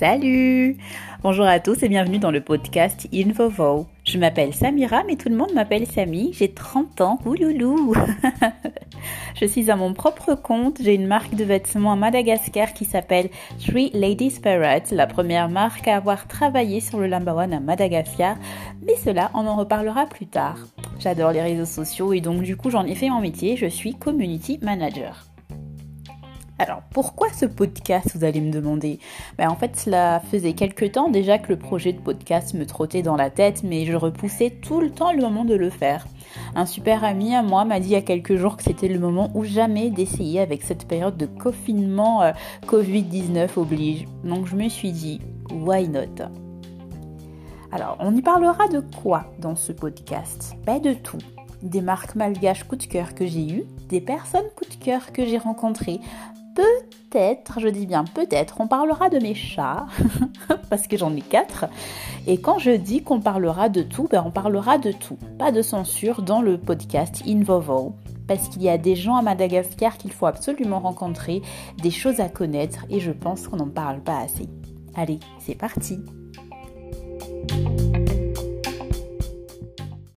Salut Bonjour à tous et bienvenue dans le podcast InfoVo. Je m'appelle Samira, mais tout le monde m'appelle Samy. J'ai 30 ans. Ouloulou Je suis à mon propre compte. J'ai une marque de vêtements à Madagascar qui s'appelle Three Ladies Spirit, la première marque à avoir travaillé sur le one à Madagascar. Mais cela, on en reparlera plus tard. J'adore les réseaux sociaux et donc du coup j'en ai fait mon métier. Je suis community manager. Alors, pourquoi ce podcast, vous allez me demander? Ben, En fait, cela faisait quelques temps déjà que le projet de podcast me trottait dans la tête, mais je repoussais tout le temps le moment de le faire. Un super ami à moi m'a dit il y a quelques jours que c'était le moment ou jamais d'essayer avec cette période de confinement euh, Covid-19 oblige. Donc je me suis dit, why not? Alors, on y parlera de quoi dans ce podcast? Ben de tout des marques malgaches coup de cœur que j'ai eues, des personnes coup de cœur que j'ai rencontrées, peut-être, je dis bien peut-être, on parlera de mes chats, parce que j'en ai quatre. Et quand je dis qu'on parlera de tout, ben on parlera de tout. Pas de censure dans le podcast Invovo. Parce qu'il y a des gens à Madagascar qu'il faut absolument rencontrer, des choses à connaître, et je pense qu'on n'en parle pas assez. Allez, c'est parti